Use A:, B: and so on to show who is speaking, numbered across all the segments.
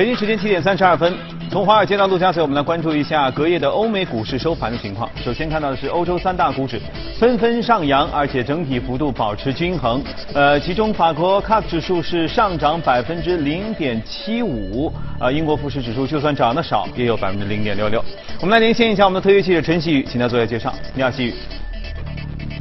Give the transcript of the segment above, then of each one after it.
A: 北京时间七点三十二分，从华尔街到陆家嘴，我们来关注一下隔夜的欧美股市收盘的情况。首先看到的是欧洲三大股指纷纷上扬，而且整体幅度保持均衡。呃，其中法国 CAC 指数是上涨百分之零点七五，呃，英国富时指数就算涨得少，也有百分之零点六六。我们来连线一下我们的特约记者陈曦宇，请他做一下介绍。你好，曦宇。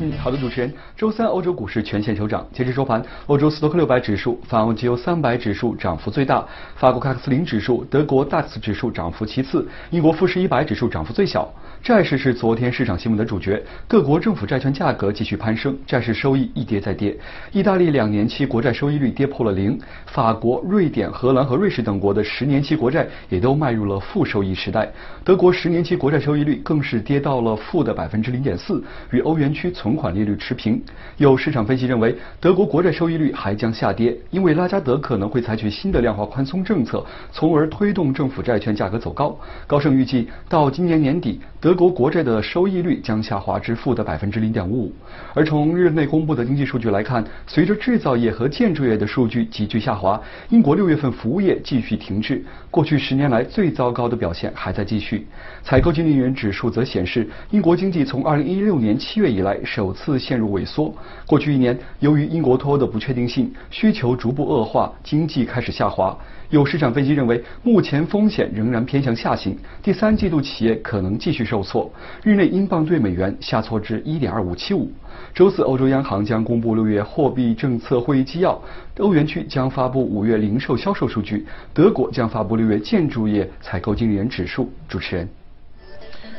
B: 嗯，好的，主持人。周三，欧洲股市全线收涨。截至收盘，欧洲斯托克六百指数、法欧 G 欧三百指数涨幅最大，法国卡克斯林指数、德国 DAX 指数涨幅其次，英国富时一百指数涨幅最小。债市是昨天市场新闻的主角，各国政府债券价格继续攀升，债市收益一跌再跌。意大利两年期国债收益率跌破了零，法国、瑞典、荷兰和瑞士等国的十年期国债也都迈入了负收益时代。德国十年期国债收益率更是跌到了负的百分之零点四，与欧元区存款利率持平。有市场分析认为，德国国债收益率还将下跌，因为拉加德可能会采取新的量化宽松政策，从而推动政府债券价格走高。高盛预计到今年年底，德国国债的收益率将下滑至负的百分之零点五五。而从日内公布的经济数据来看，随着制造业和建筑业的数据急剧下滑，英国六月份服务业继续停滞，过去十年来最糟糕的表现还在继续。采购经理人指数则显示，英国经济从二零一六年七月以来首次陷入萎缩。过去一年，由于英国脱欧的不确定性，需求逐步恶化，经济开始下滑。有市场分析认为，目前风险仍然偏向下行，第三季度企业可能继续受挫。日内英镑兑美元下挫至一点二五七五。周四，欧洲央行将公布六月货币政策会议纪要，欧元区将发布五月零售销售数据，德国将发布六月建筑业采购经理人指数。主持人。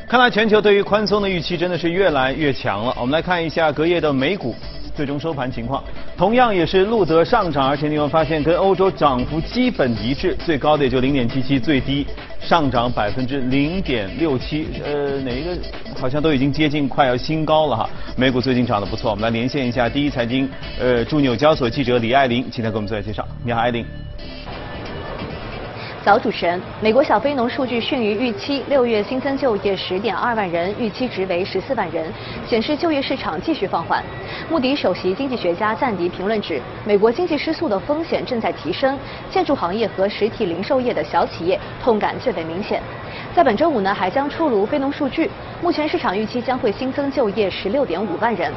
A: 看来全球对于宽松的预期真的是越来越强了。我们来看一下隔夜的美股最终收盘情况，同样也是录得上涨，而且你会发现跟欧洲涨幅基本一致，最高的也就零点七七，最低上涨百分之零点六七。呃，哪一个好像都已经接近快要新高了哈。美股最近涨得不错，我们来连线一下第一财经呃驻纽交所记者李爱玲，请她给我们做一下介绍。你好，爱玲。
C: 早，主持人，美国小非农数据逊于预期，六月新增就业十点二万人，预期值为十四万人，显示就业市场继续放缓。穆迪首席经济学家赞迪评论指，美国经济失速的风险正在提升，建筑行业和实体零售业的小企业痛感最为明显。在本周五呢，还将出炉非农数据，目前市场预期将会新增就业十六点五万人。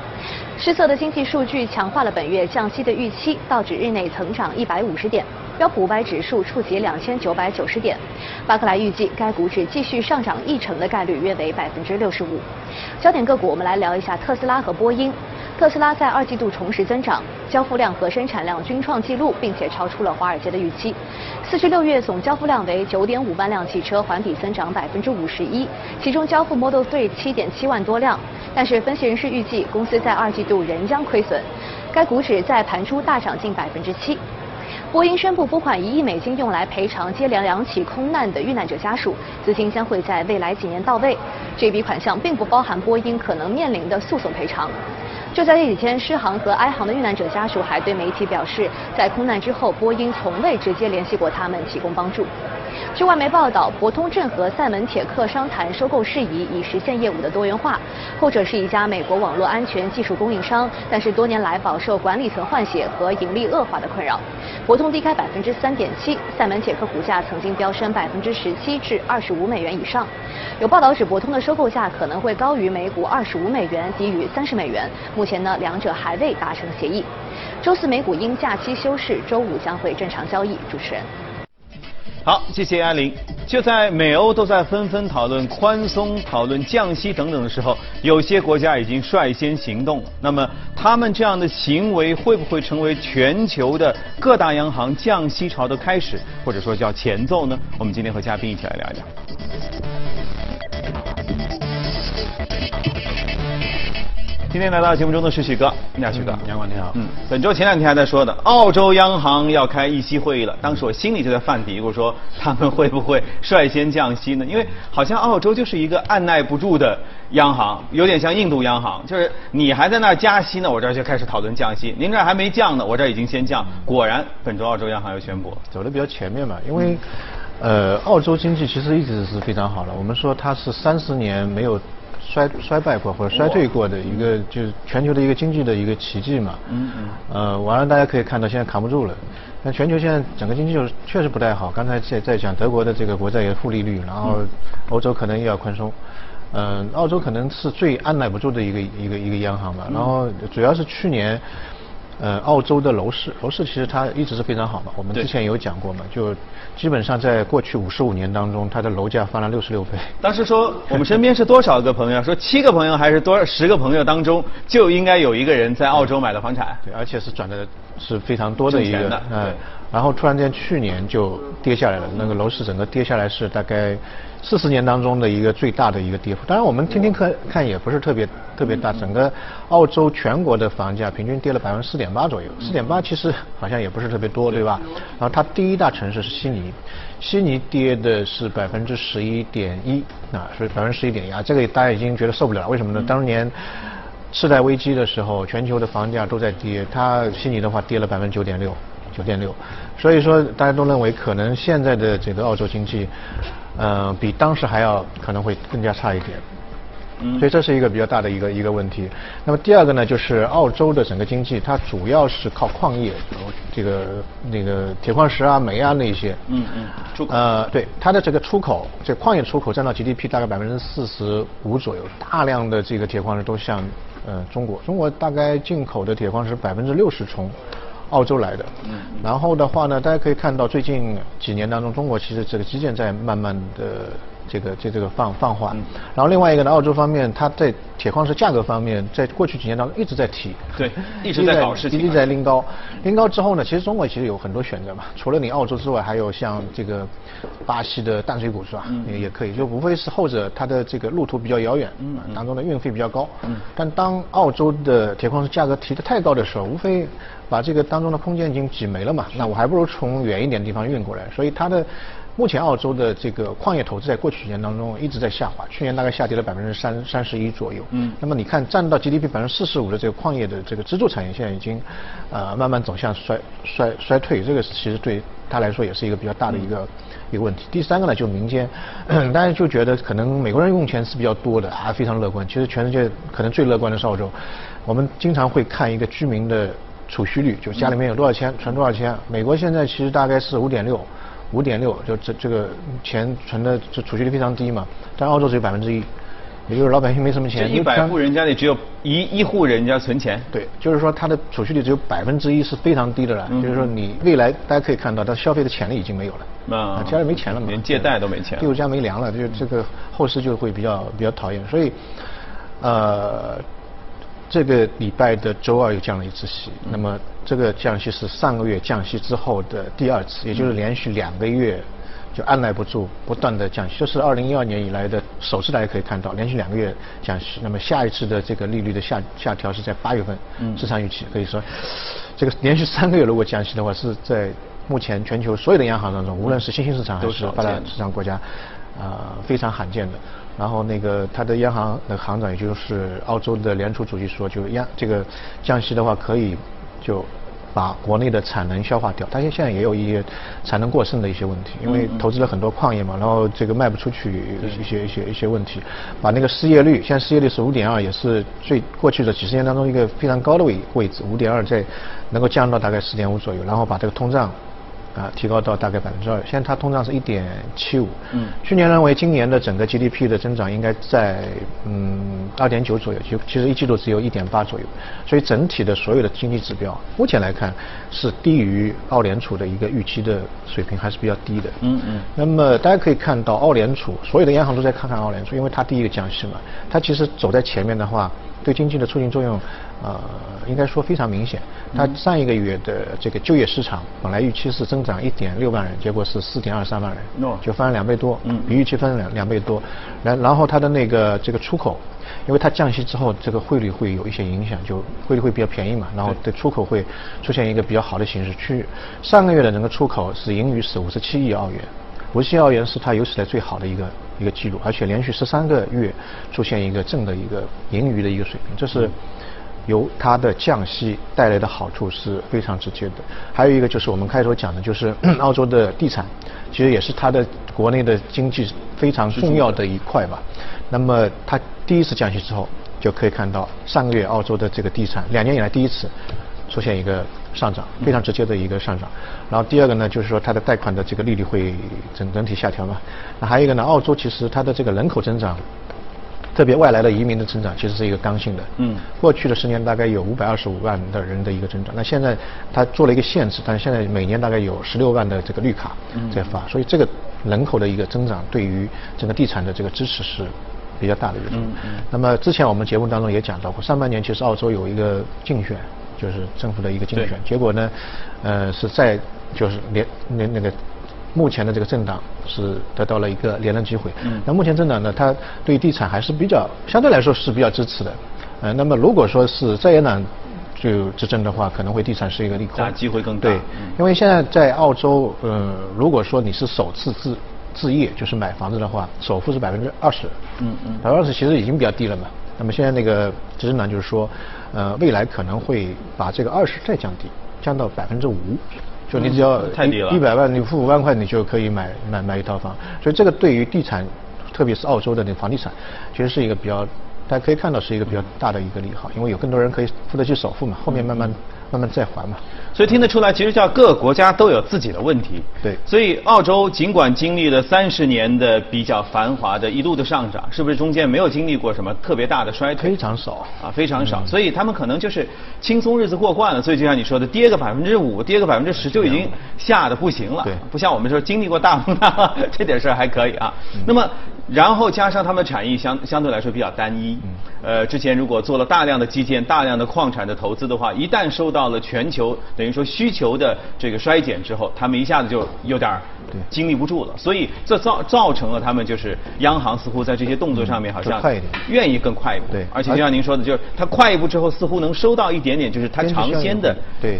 C: 失色的经济数据强化了本月降息的预期，道指日内增长一百五十点。标普五百指数触及两千九百九十点，巴克莱预计该股指继续上涨一成的概率约为百分之六十五。焦点个股，我们来聊一下特斯拉和波音。特斯拉在二季度重拾增长，交付量和生产量均创纪录，并且超出了华尔街的预期。四至六月总交付量为九点五万辆汽车，环比增长百分之五十一，其中交付 Model 3七点七万多辆。但是分析人士预计，公司在二季度仍将亏损。该股指在盘初大涨近百分之七。波音宣布拨款一亿美金，用来赔偿接连两起空难的遇难者家属，资金将会在未来几年到位。这笔款项并不包含波音可能面临的诉讼赔偿。就在这几天，狮航和埃航的遇难者家属还对媒体表示，在空难之后，波音从未直接联系过他们提供帮助。据外媒报道，博通正和赛门铁克商谈收购事宜，以实现业务的多元化。后者是一家美国网络安全技术供应商，但是多年来饱受管理层换血和盈利恶化的困扰。博通低开百分之三点七，赛门铁克股价曾经飙升百分之十七至二十五美元以上。有报道指，博通的收购价可能会高于每股二十五美元，低于三十美元。目目前呢，两者还未达成协议。周四美股因假期休市，周五将会正常交易。主持人。
A: 好，谢谢阿玲。就在美欧都在纷纷讨论宽松、讨论降息等等的时候，有些国家已经率先行动了。那么，他们这样的行为会不会成为全球的各大央行降息潮的开始，或者说叫前奏呢？我们今天和嘉宾一起来聊一聊。今天来到节目中的是许哥，你好，许哥，
D: 杨管你好。
A: 嗯，本周前两天还在说的，澳洲央行要开议息会议了。当时我心里就在犯嘀咕，说他们会不会率先降息呢？因为好像澳洲就是一个按耐不住的央行，有点像印度央行，就是你还在那加息呢，我这儿就开始讨论降息；您这儿还没降呢，我这儿已经先降。果然，本周澳洲央行又宣布
D: 走的比较全面嘛，因为呃，澳洲经济其实一直是非常好的。我们说它是三十年没有。衰衰败过或者衰退过的一个，就是全球的一个经济的一个奇迹嘛。嗯嗯。呃，完了大家可以看到现在扛不住了。那全球现在整个经济就是确实不太好。刚才在在讲德国的这个国债也负利率，然后欧洲可能又要宽松。嗯，澳洲可能是最按耐不住的一个一个一个央行吧。然后主要是去年。呃，澳洲的楼市，楼市其实它一直是非常好嘛。我们之前有讲过嘛，就基本上在过去五十五年当中，它的楼价翻了六十六倍。
A: 当时说我们身边是多少个朋友？说 七个朋友还是多十个朋友当中就应该有一个人在澳洲买了房产。
D: 对，而且是转的是非常多的一个。
A: 嗯。
D: 然后突然间去年就跌下来了，那个楼市整个跌下来是大概。四十年当中的一个最大的一个跌幅，当然我们听听看看也不是特别特别大，整个澳洲全国的房价平均跌了百分之四点八左右，四点八其实好像也不是特别多，对吧？然后它第一大城市是悉尼，悉尼跌的是百分之十一点一，啊，所以百分之十一点一啊，这个大家已经觉得受不了，为什么呢？当年次贷危机的时候，全球的房价都在跌，它悉尼的话跌了百分之九点六，九点六，所以说大家都认为可能现在的这个澳洲经济。嗯，比当时还要可能会更加差一点，嗯，所以这是一个比较大的一个一个问题。那么第二个呢，就是澳洲的整个经济，它主要是靠矿业，这个那个铁矿石啊、煤啊那些，
A: 嗯嗯，出口，
D: 呃，对，它的这个出口，这矿业出口占到 GDP 大概百分之四十五左右，大量的这个铁矿石都向呃中国，中国大概进口的铁矿石百分之六十从。澳洲来的，嗯，然后的话呢，大家可以看到最近几年当中，中国其实这个基建在慢慢的这个这这个放放缓，然后另外一个呢，澳洲方面它在铁矿石价格方面，在过去几年当中一直在提，
A: 对，一直在搞事情，
D: 一直在拎高，拎高之后呢，其实中国其实有很多选择嘛，除了你澳洲之外，还有像这个巴西的淡水股是吧？也也可以，就无非是后者它的这个路途比较遥远，嗯，当中的运费比较高，嗯，但当澳洲的铁矿石价格提的太高的时候，无非把这个当中的空间已经挤没了嘛，那我还不如从远一点地方运过来。所以它的目前澳洲的这个矿业投资在过去几年当中一直在下滑，去年大概下跌了百分之三三十一左右。嗯。那么你看占到 GDP 百分之四十五的这个矿业的这个支柱产业，现在已经呃慢慢走向衰衰衰退，这个其实对他来说也是一个比较大的一个一个问题。第三个呢，就民间，大家就觉得可能美国人用钱是比较多的啊，非常乐观。其实全世界可能最乐观的是澳洲。我们经常会看一个居民的。储蓄率就家里面有多少钱存多少钱，美国现在其实大概是五点六，五点六就这这个钱存的这储蓄率非常低嘛，但澳洲只有百分之一，也就是老百姓没什么钱。
A: 一百户人家里只有一一户人家存钱。
D: 对，就是说他的储蓄率只有百分之一是非常低的了，就是说你未来大家可以看到他消费的潜力已经没有了，啊，家里没钱了嘛，
A: 连借贷都没钱，
D: 第五家没粮了，就这个后市就会比较比较讨厌，所以，呃。这个礼拜的周二又降了一次息，那么这个降息是上个月降息之后的第二次，也就是连续两个月就按耐不住，不断的降息，这是二零一二年以来的首次，大家可以看到连续两个月降息。那么下一次的这个利率的下下调是在八月份，市场预期可以说，这个连续三个月如果降息的话，是在目前全球所有的央行当中，无论是新兴市场还是发达市场国家，啊非常罕见的。然后那个他的央行的行长，也就是澳洲的联储主席说，就央这个降息的话，可以就把国内的产能消化掉。他现现在也有一些产能过剩的一些问题，因为投资了很多矿业嘛，然后这个卖不出去一些一些一些问题。把那个失业率，现在失业率是五点二，也是最过去的几十年当中一个非常高的位位置，五点二在能够降到大概四点五左右，然后把这个通胀。啊，提高到大概百分之二，现在它通胀是一点七五。嗯。去年认为今年的整个 GDP 的增长应该在嗯二点九左右，就其实一季度只有一点八左右，所以整体的所有的经济指标目前来看是低于澳联储的一个预期的水平，还是比较低的。嗯嗯。那么大家可以看到，澳联储所有的央行都在看看澳联储，因为它第一个降息嘛，它其实走在前面的话。对经济的促进作用，呃，应该说非常明显。它上一个月的这个就业市场本来预期是增长一点六万人，结果是四点二三万人，就翻了两倍多，比预期翻了两两倍多。然然后它的那个这个出口，因为它降息之后，这个汇率会有一些影响，就汇率会比较便宜嘛，然后对出口会出现一个比较好的形势。去上个月的整个出口是盈余是五十七亿澳元。五十七亿澳元是它有史以来最好的一个一个记录，而且连续十三个月出现一个正的一个盈余的一个水平，这是由它的降息带来的好处是非常直接的。还有一个就是我们开头讲的，就是 澳洲的地产，其实也是它的国内的经济非常重要的一块吧。那么它第一次降息之后，就可以看到上个月澳洲的这个地产两年以来第一次出现一个上涨，非常直接的一个上涨。然后第二个呢，就是说它的贷款的这个利率会整整体下调嘛。那还有一个呢，澳洲其实它的这个人口增长。特别外来的移民的增长其实是一个刚性的。嗯。过去的十年大概有五百二十五万的人的一个增长，那现在它做了一个限制，但是现在每年大概有十六万的这个绿卡在发，所以这个人口的一个增长对于整个地产的这个支持是比较大的一个。嗯嗯。那么之前我们节目当中也讲到过，上半年其实澳洲有一个竞选，就是政府的一个竞选，结果呢，呃，是在就是连那那个。目前的这个政党是得到了一个连任机会。嗯。那目前政党呢，它对地产还是比较相对来说是比较支持的。呃，那么如果说是在野党就执政的话，可能会地产是一个利空。
A: 大机会更
D: 大。对。因为现在在澳洲，呃，如果说你是首次置置业，就是买房子的话，首付是百分之二十。嗯嗯。百分之二十其实已经比较低了嘛。那么现在那个执政党就是说，呃，未来可能会把这个二十再降低，降到百分之五。就你只要一百万，你付五万块，你就可以买买买一套房。所以这个对于地产，特别是澳洲的那个房地产，其实是一个比较，大家可以看到是一个比较大的一个利好，因为有更多人可以付得起首付嘛，后面慢慢。慢慢再还嘛，
A: 所以听得出来，其实叫各个国家都有自己的问题。
D: 对，
A: 所以澳洲尽管经历了三十年的比较繁华的一路的上涨，是不是中间没有经历过什么特别大的衰退？
D: 非常少
A: 啊，非常少。所以他们可能就是轻松日子过惯了。所以就像你说的，跌个百分之五，跌个百分之十，就已经吓得不行了。
D: 对，
A: 不像我们说经历过大风大浪，这点事儿还可以啊。那么。然后加上他们的产业相相对来说比较单一，呃，之前如果做了大量的基建、大量的矿产的投资的话，一旦受到了全球等于说需求的这个衰减之后，他们一下子就有点经历不住了。所以这造造成了他们就是央行似乎在这些动作上面好像愿意更快一步。
D: 对，
A: 而且就像您说的，就是它快一步之后，似乎能收到一点点，就是它尝鲜的。
D: 对。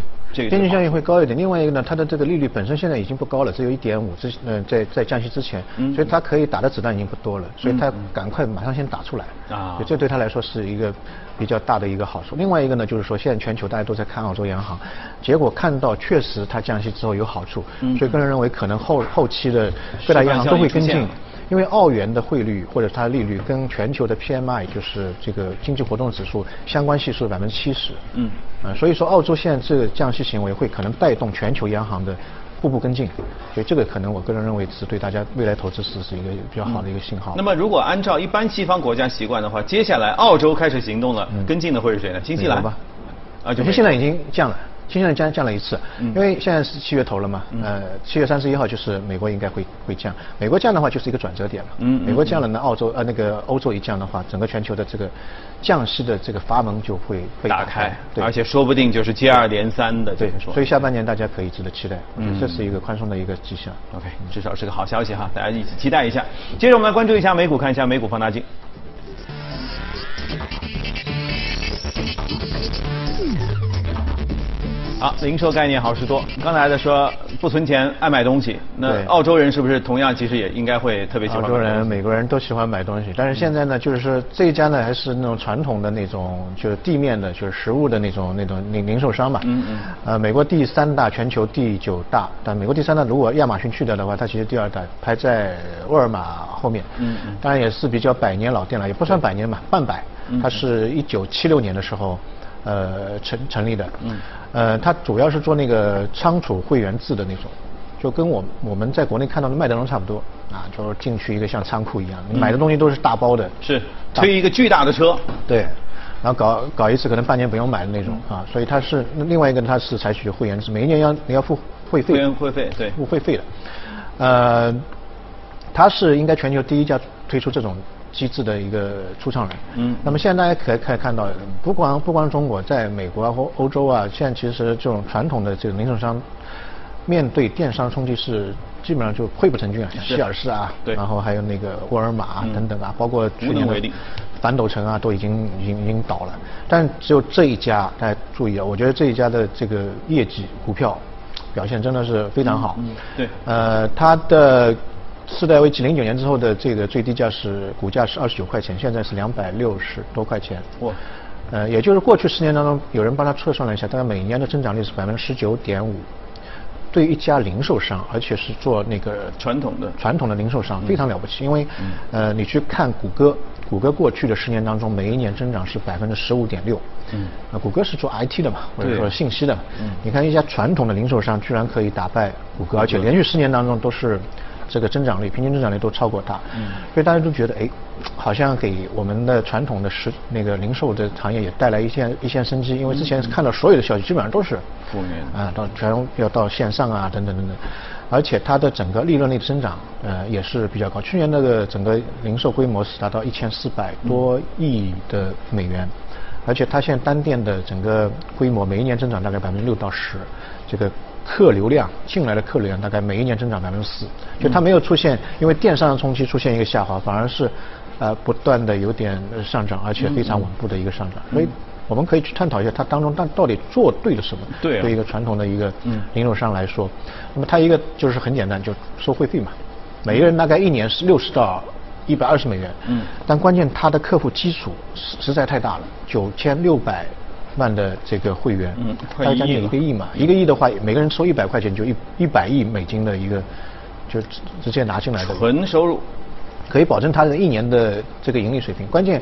D: 边际效应会高一点，另外一个呢，它的这个利率本身现在已经不高了，只有一点五之，嗯，在在降息之前，所以它可以打的子弹已经不多了，所以它赶快马上先打出来，啊，这对他来说是一个比较大的一个好处。另外一个呢，就是说现在全球大家都在看澳洲央行，结果看到确实它降息之后有好处，所以个人认为可能后后期的各大央行都会跟进。因为澳元的汇率或者它的利率跟全球的 PMI 就是这个经济活动指数相关系数百分之七十。嗯。啊，所以说澳洲现在这个降息行为会可能带动全球央行的步步跟进，所以这个可能我个人认为是对大家未来投资是是一个比较好的一个信号。
A: 那么如果按照一般西方国家习惯的话，接下来澳洲开始行动了，跟进的会是谁呢？新西兰
D: 吧。啊，就是现在已经降了。新西兰降降了一次，因为现在是七月头了嘛，呃，七月三十一号就是美国应该会会降，美国降的话就是一个转折点嘛，美国降了呢，澳洲呃那个欧洲一降的话，整个全球的这个降息的这个阀门就会被
A: 打开，而且说不定就是接二连三的，
D: 对，所以下半年大家可以值得期待，嗯，这是一个宽松的一个迹象
A: ，OK，至少是个好消息哈，大家一起期待一下。接着我们来关注一下美股，看一下美股放大镜。好，零售概念好事多。刚才在说不存钱爱买东西，那澳洲人是不是同样其实也应该会特别喜欢？
D: 澳洲人、美国人都喜欢买东西，但是现在呢，就是说这一家呢还是那种传统的那种，就是地面的，就是实物的那种那种零零售商嘛。嗯嗯。呃，美国第三大，全球第九大，但美国第三大如果亚马逊去掉的话，它其实第二大，排在沃尔玛后面。嗯嗯。当然也是比较百年老店了，也不算百年嘛，半百。它是一九七六年的时候。呃，成成立的，嗯，呃，它主要是做那个仓储会员制的那种，就跟我我们在国内看到的麦德龙差不多，啊，就是进去一个像仓库一样，你买的东西都是大包的，
A: 是推一个巨大的车，
D: 对，然后搞搞一次可能半年不用买的那种啊，所以它是另外一个它是采取会员制，每一年要你要付会费，会
A: 员会费对，
D: 付会费的，呃，它是应该全球第一家推出这种。机制的一个出场人，嗯，那么现在大家可以可以看到，不光不光中国，在美国啊或欧洲啊，现在其实这种传统的这个零售商，面对电商冲击是基本上就溃不成军啊，像希尔斯啊，
A: 对，
D: 然后还有那个沃尔玛啊等等啊，包括去年的反斗城啊，都已经已经已经倒了，但只有这一家，大家注意啊，我觉得这一家的这个业绩股票表现真的是非常好，
A: 嗯，对，
D: 呃，它的。次贷危机零九年之后的这个最低价是股价是二十九块钱，现在是两百六十多块钱。哇！呃，也就是过去十年当中，有人帮他测算了一下，大概每年的增长率是百分之十九点五。对于一家零售商，而且是做那个
A: 传统的
D: 传统的零售商，非常了不起。因为，呃，你去看谷歌，谷歌过去的十年当中，每一年增长是百分之十五点六。嗯，那谷歌是做 IT 的嘛，或者说信息的。嗯，你看一家传统的零售商居然可以打败谷歌，而且连续十年当中都是。这个增长率，平均增长率都超过它，所以大家都觉得，哎，好像给我们的传统的实那个零售的行业也带来一线一线生机，因为之前看到所有的消息基本上都是
A: 负面
D: 啊，到全要到线上啊，等等等等，而且它的整个利润率的增长，呃，也是比较高。去年那个整个零售规模是达到一千四百多亿的美元，而且它现在单店的整个规模每一年增长大概百分之六到十，这个。客流量进来的客流量大概每一年增长百分之四，就它没有出现因为电商的冲击出现一个下滑，反而是呃不断的有点上涨，而且非常稳步的一个上涨。所以我们可以去探讨一下它当中但到底做对了什么？
A: 对，
D: 对一个传统的一个零售商来说，那么它一个就是很简单，就收会费嘛，每个人大概一年是六十到一百二十美元。嗯，但关键它的客户基础实实在太大了，九千六百。万的这个会员，嗯，快将近一个亿嘛，一个亿的话，每个人收一百块钱，就一一百亿美金的一个，就直接拿进来的
A: 纯收入，
D: 可以保证他的一年的这个盈利水平。关键。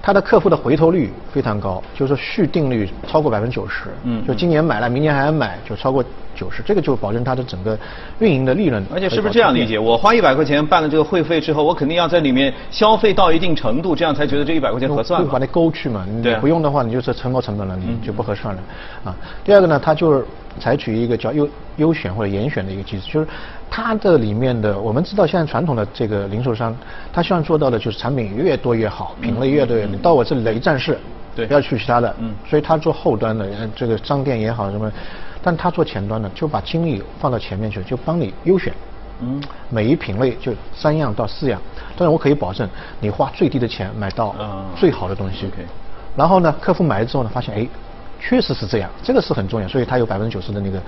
D: 他的客户的回头率非常高，就是说续订率超过百分之九十。嗯，就今年买了，明年还要买，就超过九十，这个就保证它的整个运营的利润。
A: 而且是不是这样理解？我花一百块钱办了这个会费之后，我肯定要在里面消费到一定程度，这样才觉得这一百块钱合算。
D: 把那勾去嘛，你不用的话，你就是沉没成本了，你就不合算了。啊，第二个呢，它就是采取一个叫优优选或者严选的一个机制，就是。它的里面的，我们知道现在传统的这个零售商，他希望做到的就是产品越多越好，品类越多越。你到我这里来一站式，
A: 对，
D: 不要去其他的。嗯。所以他做后端的，这个商店也好什么，但他做前端的，就把精力放到前面去，就帮你优选。嗯。每一品类就三样到四样，但是我可以保证你花最低的钱买到最好的东西。然后呢，客户买了之后呢，发现哎。确实是这样，这个是很重要，所以它有百分之九十的那个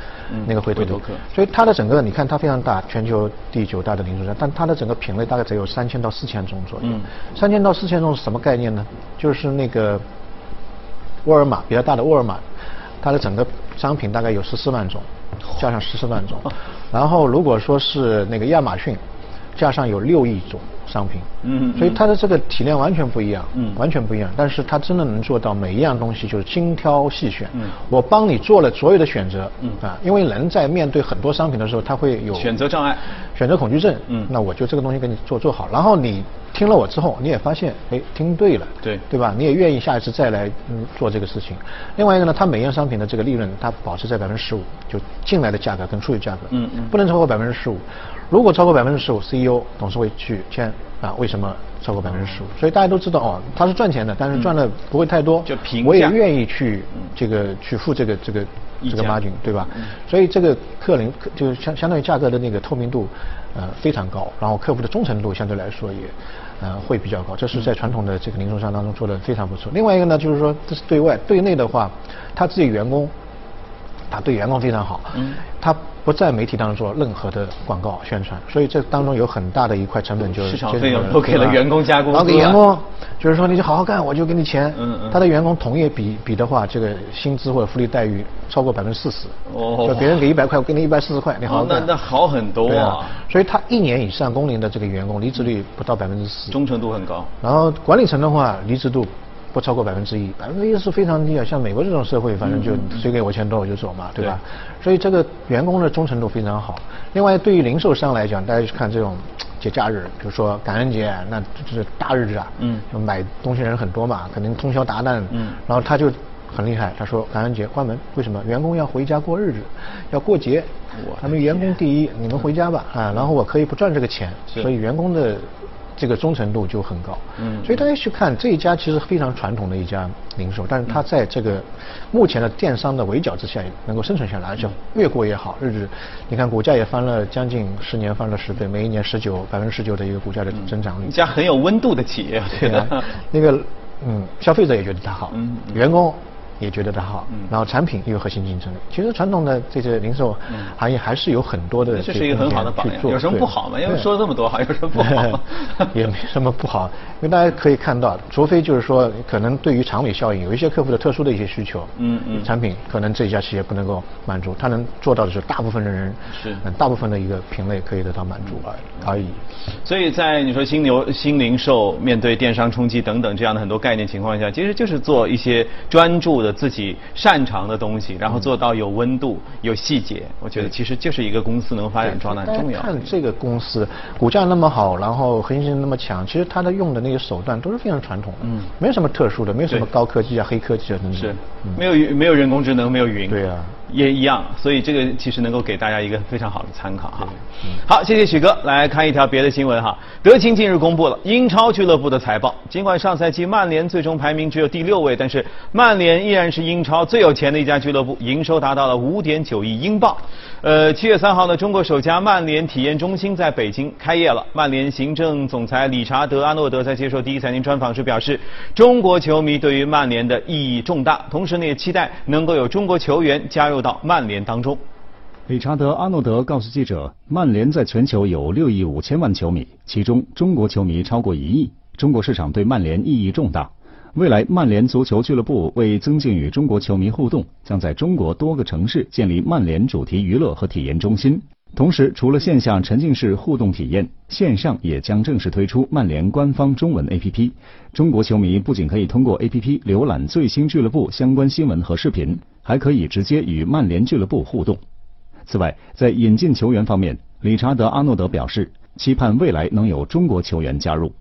D: 那个回头率。所以它的整个，你看它非常大，全球第九大的零售商，但它的整个品类大概只有三千到四千种左右。三千到四千种是什么概念呢？就是那个沃尔玛比较大的沃尔玛，它的整个商品大概有十四万种，加上十四万种。然后如果说是那个亚马逊，加上有六亿种。商品，嗯，所以它的这个体量完全不一样，嗯，完全不一样。但是它真的能做到每一样东西就是精挑细选，嗯，我帮你做了所有的选择，嗯。啊，因为人在面对很多商品的时候，他会有
A: 选择障碍、
D: 选择恐惧症，嗯，那我就这个东西给你做做好，然后你听了我之后，你也发现，哎，听对了，
A: 对，
D: 对吧？你也愿意下一次再来嗯做这个事情。另外一个呢，它每样商品的这个利润，它保持在百分之十五，就进来的价格跟出去价格，嗯嗯，不能超过百分之十五。如果超过百分之十五，CEO 董事会去签啊？为什么超过百分之十五？所以大家都知道哦，他是赚钱的，但是赚的不会太多。
A: 就平
D: 我也愿意去这个去付这个这个这个 margin，对吧？所以这个客人就是相相当于价格的那个透明度呃非常高，然后客户的忠诚度相对来说也呃会比较高。这是在传统的这个零售商当中做的非常不错。另外一个呢，就是说这是对外，对内的话，他自己员工。他对员工非常好，嗯，他不在媒体当中做任何的广告宣传，所以这当中有很大的一块成本就是
A: 市场费用都给了员工加工，
D: 然后给员工就是说你就好好干，我就给你钱。嗯嗯。他的员工同业比比的话，这个薪资或者福利待遇超过百分之四十。哦。就别人给一百块，我给你一百四十块，你好好干。
A: 那那好很多啊。
D: 所以他一年以上工龄的这个员工离职率不到百分之十。
A: 忠诚度很高。
D: 然后管理层的话，离职度。不超过百分之一，百分之一是非常低啊。像美国这种社会，反正就谁给我钱多我就走嘛，对吧？所以这个员工的忠诚度非常好。另外，对于零售商来讲，大家去看这种节假日，比如说感恩节，那就是大日子啊。嗯。买东西人很多嘛，肯定通宵达旦。嗯。然后他就很厉害，他说感恩节关门，为什么？员工要回家过日子，要过节。他们员工第一，你们回家吧啊，然后我可以不赚这个钱，所以员工的。这个忠诚度就很高，嗯，所以大家去看这一家其实非常传统的一家零售，但是它在这个目前的电商的围剿之下能够生存下来，而且越过越好，日子你看股价也翻了将近十年，翻了十倍，每一年十九百分之十九的一个股价的增长率。
A: 一家很有温度的企业，
D: 对啊，那个嗯，消费者也觉得它好，嗯，员工也觉得它好，然后产品也有核心竞争力。其实传统的这些零售行业还是有很多的
A: 这是一个很好的榜样。有什么不好吗？因为说了这么多，好，有什么不好？
D: 也没什么不好，因为大家可以看到，除非就是说可能对于长尾效应，有一些客户的特殊的一些需求，嗯嗯，产品可能这一家企业不能够满足，他能做到的是大部分的人是大部分的一个品类可以得到满足而而已。
A: 所以在你说新牛新零售面对电商冲击等等这样的很多概念情况下，其实就是做一些专注的自己擅长的东西，然后做到有温度、有细节。我觉得其实就是一个公司能发展壮大很重要。
D: 看这个公司股价那么好，然后核心性那么强，其实它的用的那些手段都是非常传统的，嗯，没有什么特殊的，没有什么高科技啊、黑科技啊等等。
A: 是，没有没有人工智能，没有云。
D: 对啊。
A: 也一样，所以这个其实能够给大家一个非常好的参考哈。好，谢谢许哥。来看一条别的新闻哈。德勤近日公布了英超俱乐部的财报，尽管上赛季曼联最终排名只有第六位，但是曼联依然是英超最有钱的一家俱乐部，营收达到了五点九亿英镑。呃，七月三号呢，中国首家曼联体验中心在北京开业了。曼联行政总裁理查德·阿诺德在接受第一财经专访时表示，中国球迷对于曼联的意义重大，同时呢也期待能够有中国球员加入。到曼联当中，
E: 理查德·阿诺德告诉记者，曼联在全球有六亿五千万球迷，其中中国球迷超过一亿。中国市场对曼联意义重大。未来，曼联足球俱乐部为增进与中国球迷互动，将在中国多个城市建立曼联主题娱乐和体验中心。同时，除了线下沉浸式互动体验，线上也将正式推出曼联官方中文 APP。中国球迷不仅可以通过 APP 浏览最新俱乐部相关新闻和视频。还可以直接与曼联俱乐部互动。此外，在引进球员方面，理查德·阿诺德表示，期盼未来能有中国球员加入。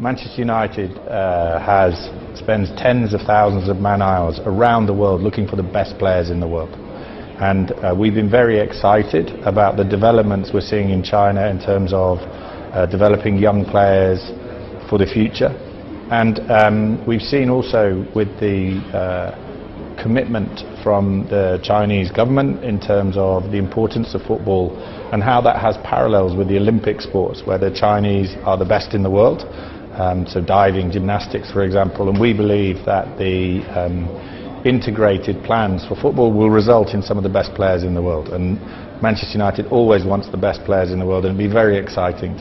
F: Manchester United has spent tens of thousands of man hours around the world looking for the best players in the world, and we've been very excited about the developments we're seeing in China in terms of developing young players for the future, and we've seen also with the commitment from the Chinese government in terms of the importance of football and how that has parallels with the Olympic sports, where the Chinese are the best in the world. Um, so diving, gymnastics, for example, and we believe that the um, integrated plans for football will result in some of the best players in the world. And Manchester United always wants the best players in the world, and it'd be very exciting